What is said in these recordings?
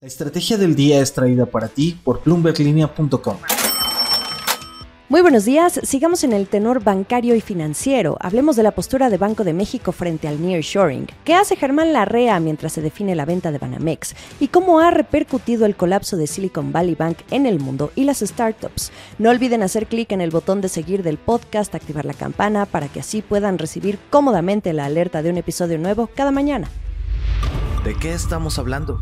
La estrategia del día es traída para ti por bloomberglinea.com. Muy buenos días, sigamos en el tenor bancario y financiero. Hablemos de la postura de Banco de México frente al nearshoring. ¿Qué hace Germán Larrea mientras se define la venta de Banamex? ¿Y cómo ha repercutido el colapso de Silicon Valley Bank en el mundo y las startups? No olviden hacer clic en el botón de seguir del podcast, activar la campana para que así puedan recibir cómodamente la alerta de un episodio nuevo cada mañana. ¿De qué estamos hablando?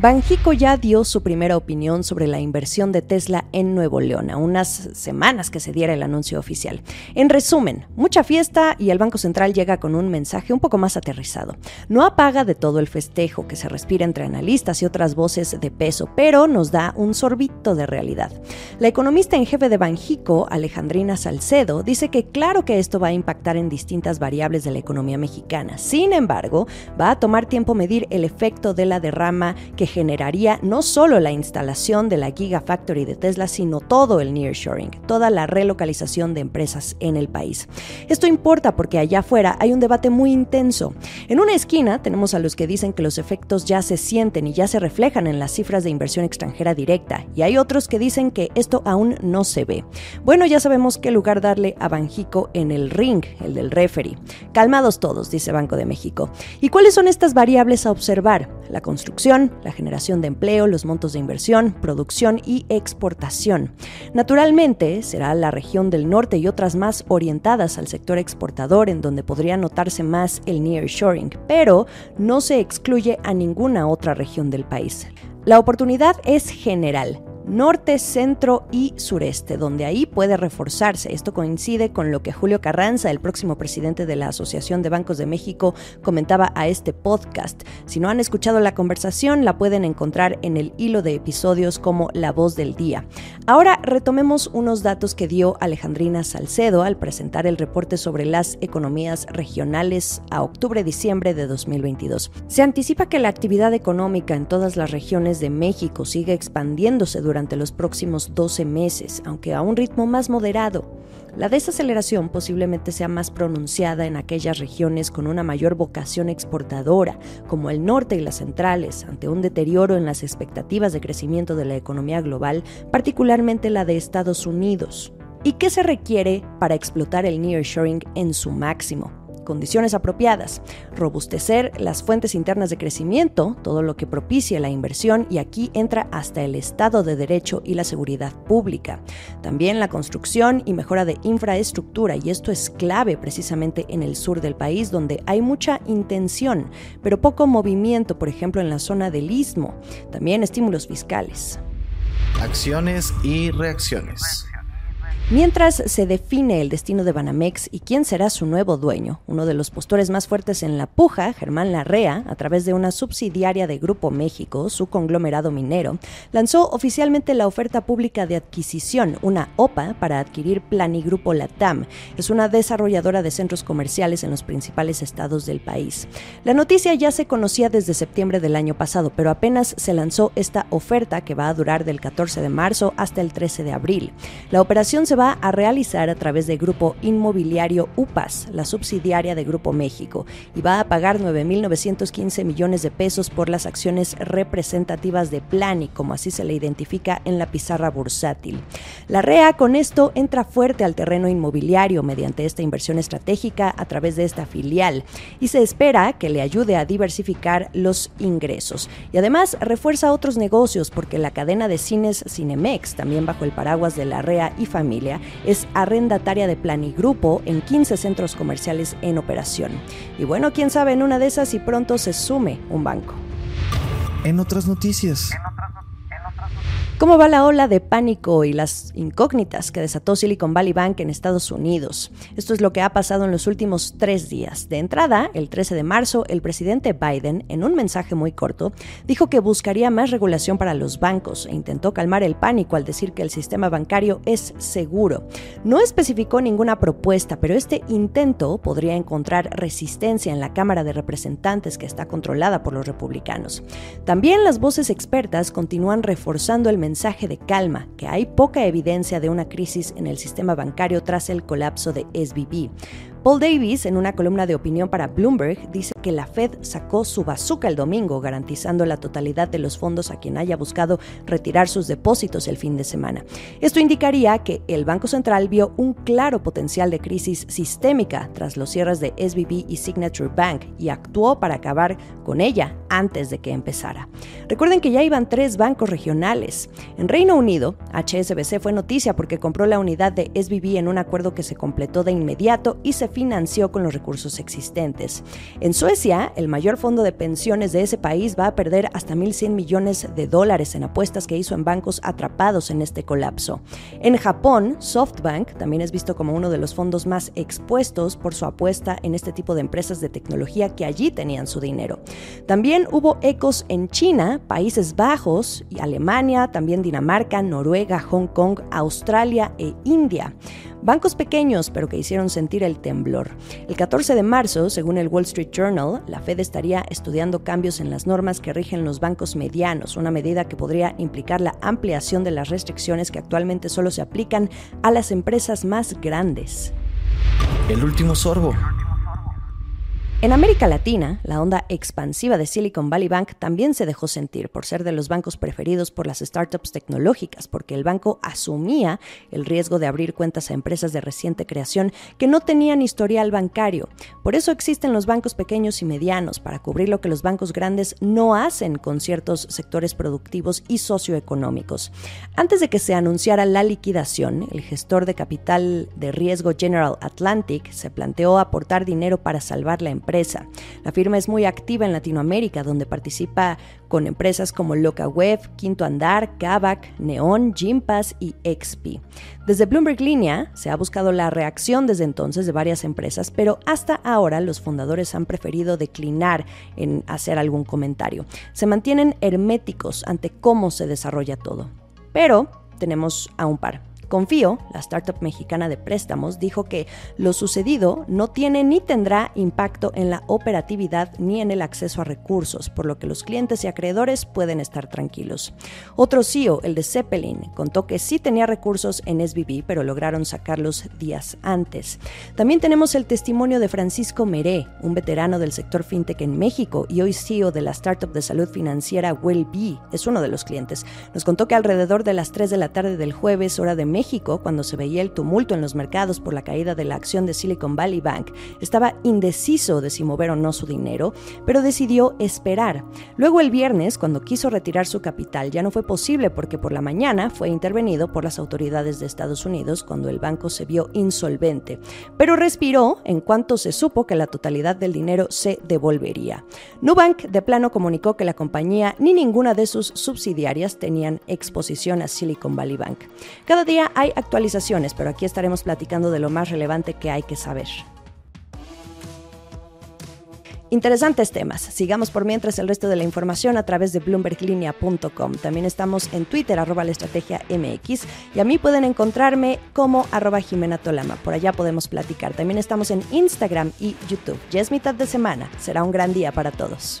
Banjico ya dio su primera opinión sobre la inversión de Tesla en Nuevo León, a unas semanas que se diera el anuncio oficial. En resumen, mucha fiesta y el Banco Central llega con un mensaje un poco más aterrizado. No apaga de todo el festejo que se respira entre analistas y otras voces de peso, pero nos da un sorbito de realidad. La economista en jefe de Banjico, Alejandrina Salcedo, dice que claro que esto va a impactar en distintas variables de la economía mexicana. Sin embargo, va a tomar tiempo medir el efecto de la derrama que generaría no solo la instalación de la Gigafactory de Tesla, sino todo el nearshoring, toda la relocalización de empresas en el país. Esto importa porque allá afuera hay un debate muy intenso. En una esquina tenemos a los que dicen que los efectos ya se sienten y ya se reflejan en las cifras de inversión extranjera directa, y hay otros que dicen que esto aún no se ve. Bueno, ya sabemos qué lugar darle a Banjico en el ring, el del referee. Calmados todos, dice Banco de México. ¿Y cuáles son estas variables a observar? La construcción, la generación de empleo, los montos de inversión, producción y exportación. Naturalmente, será la región del norte y otras más orientadas al sector exportador en donde podría notarse más el nearshoring, pero no se excluye a ninguna otra región del país. La oportunidad es general, norte, centro y sureste, donde ahí puede reforzarse. Esto coincide con lo que Julio Carranza, el próximo presidente de la Asociación de Bancos de México, comentaba a este podcast. Si no han escuchado la conversación, la pueden encontrar en el hilo de episodios como La Voz del Día. Ahora retomemos unos datos que dio Alejandrina Salcedo al presentar el reporte sobre las economías regionales a octubre-diciembre de 2022. Se anticipa que la actividad económica en todas las regiones de México sigue expandiéndose durante durante los próximos 12 meses, aunque a un ritmo más moderado. La desaceleración posiblemente sea más pronunciada en aquellas regiones con una mayor vocación exportadora, como el norte y las centrales, ante un deterioro en las expectativas de crecimiento de la economía global, particularmente la de Estados Unidos. ¿Y qué se requiere para explotar el nearshoring en su máximo? Condiciones apropiadas, robustecer las fuentes internas de crecimiento, todo lo que propicie la inversión y aquí entra hasta el Estado de Derecho y la seguridad pública. También la construcción y mejora de infraestructura y esto es clave precisamente en el sur del país donde hay mucha intención, pero poco movimiento, por ejemplo en la zona del istmo. También estímulos fiscales. Acciones y reacciones. Mientras se define el destino de Banamex y quién será su nuevo dueño, uno de los postores más fuertes en la puja, Germán Larrea, a través de una subsidiaria de Grupo México, su conglomerado minero, lanzó oficialmente la oferta pública de adquisición, una OPA, para adquirir Planigrupo Latam. Es una desarrolladora de centros comerciales en los principales estados del país. La noticia ya se conocía desde septiembre del año pasado, pero apenas se lanzó esta oferta que va a durar del 14 de marzo hasta el 13 de abril. La operación se va a realizar a través del Grupo Inmobiliario UPAS, la subsidiaria de Grupo México, y va a pagar 9.915 millones de pesos por las acciones representativas de Plani, como así se le identifica en la pizarra bursátil. La REA con esto entra fuerte al terreno inmobiliario mediante esta inversión estratégica a través de esta filial y se espera que le ayude a diversificar los ingresos. Y además refuerza otros negocios porque la cadena de cines Cinemex, también bajo el paraguas de la REA y familia, es arrendataria de Planigrupo en 15 centros comerciales en operación. Y bueno, quién sabe en una de esas y pronto se sume un banco. En otras noticias. ¿Cómo va la ola de pánico y las incógnitas que desató Silicon Valley Bank en Estados Unidos? Esto es lo que ha pasado en los últimos tres días. De entrada, el 13 de marzo, el presidente Biden, en un mensaje muy corto, dijo que buscaría más regulación para los bancos e intentó calmar el pánico al decir que el sistema bancario es seguro. No especificó ninguna propuesta, pero este intento podría encontrar resistencia en la Cámara de Representantes que está controlada por los republicanos. También las voces expertas continúan reforzando el mensaje mensaje de calma, que hay poca evidencia de una crisis en el sistema bancario tras el colapso de SVB. Paul Davis, en una columna de opinión para Bloomberg, dice que la Fed sacó su bazooka el domingo, garantizando la totalidad de los fondos a quien haya buscado retirar sus depósitos el fin de semana. Esto indicaría que el Banco Central vio un claro potencial de crisis sistémica tras los cierres de SVB y Signature Bank y actuó para acabar con ella antes de que empezara. Recuerden que ya iban tres bancos regionales. En Reino Unido, HSBC fue noticia porque compró la unidad de SVB en un acuerdo que se completó de inmediato y se financió con los recursos existentes. En Suecia, el mayor fondo de pensiones de ese país va a perder hasta 1.100 millones de dólares en apuestas que hizo en bancos atrapados en este colapso. En Japón, SoftBank también es visto como uno de los fondos más expuestos por su apuesta en este tipo de empresas de tecnología que allí tenían su dinero. También hubo ecos en China, Países Bajos y Alemania, también Dinamarca, Noruega, Hong Kong, Australia e India. Bancos pequeños, pero que hicieron sentir el temblor. El 14 de marzo, según el Wall Street Journal, la Fed estaría estudiando cambios en las normas que rigen los bancos medianos, una medida que podría implicar la ampliación de las restricciones que actualmente solo se aplican a las empresas más grandes. El último sorbo. En América Latina, la onda expansiva de Silicon Valley Bank también se dejó sentir por ser de los bancos preferidos por las startups tecnológicas, porque el banco asumía el riesgo de abrir cuentas a empresas de reciente creación que no tenían historial bancario. Por eso existen los bancos pequeños y medianos, para cubrir lo que los bancos grandes no hacen con ciertos sectores productivos y socioeconómicos. Antes de que se anunciara la liquidación, el gestor de capital de riesgo General Atlantic se planteó aportar dinero para salvar la empresa la firma es muy activa en Latinoamérica, donde participa con empresas como LocaWeb, Quinto Andar, Kavak, Neon, Gympass y XP. Desde Bloomberg Línea se ha buscado la reacción desde entonces de varias empresas, pero hasta ahora los fundadores han preferido declinar en hacer algún comentario. Se mantienen herméticos ante cómo se desarrolla todo. Pero tenemos a un par. Confío, la startup mexicana de préstamos, dijo que lo sucedido no tiene ni tendrá impacto en la operatividad ni en el acceso a recursos, por lo que los clientes y acreedores pueden estar tranquilos. Otro CEO, el de Zeppelin, contó que sí tenía recursos en SBB, pero lograron sacarlos días antes. También tenemos el testimonio de Francisco Meré, un veterano del sector fintech en México y hoy CEO de la startup de salud financiera WellBe, es uno de los clientes. Nos contó que alrededor de las 3 de la tarde del jueves, hora de México, cuando se veía el tumulto en los mercados por la caída de la acción de Silicon Valley Bank, estaba indeciso de si mover o no su dinero, pero decidió esperar. Luego el viernes, cuando quiso retirar su capital, ya no fue posible porque por la mañana fue intervenido por las autoridades de Estados Unidos cuando el banco se vio insolvente, pero respiró en cuanto se supo que la totalidad del dinero se devolvería. Nubank de plano comunicó que la compañía ni ninguna de sus subsidiarias tenían exposición a Silicon Valley Bank. Cada día hay actualizaciones, pero aquí estaremos platicando de lo más relevante que hay que saber. Interesantes temas. Sigamos por mientras el resto de la información a través de bloomberglinea.com. También estamos en Twitter, arroba la estrategia MX, y a mí pueden encontrarme como arroba Jimena Tolama. Por allá podemos platicar. También estamos en Instagram y YouTube. Ya es mitad de semana. Será un gran día para todos.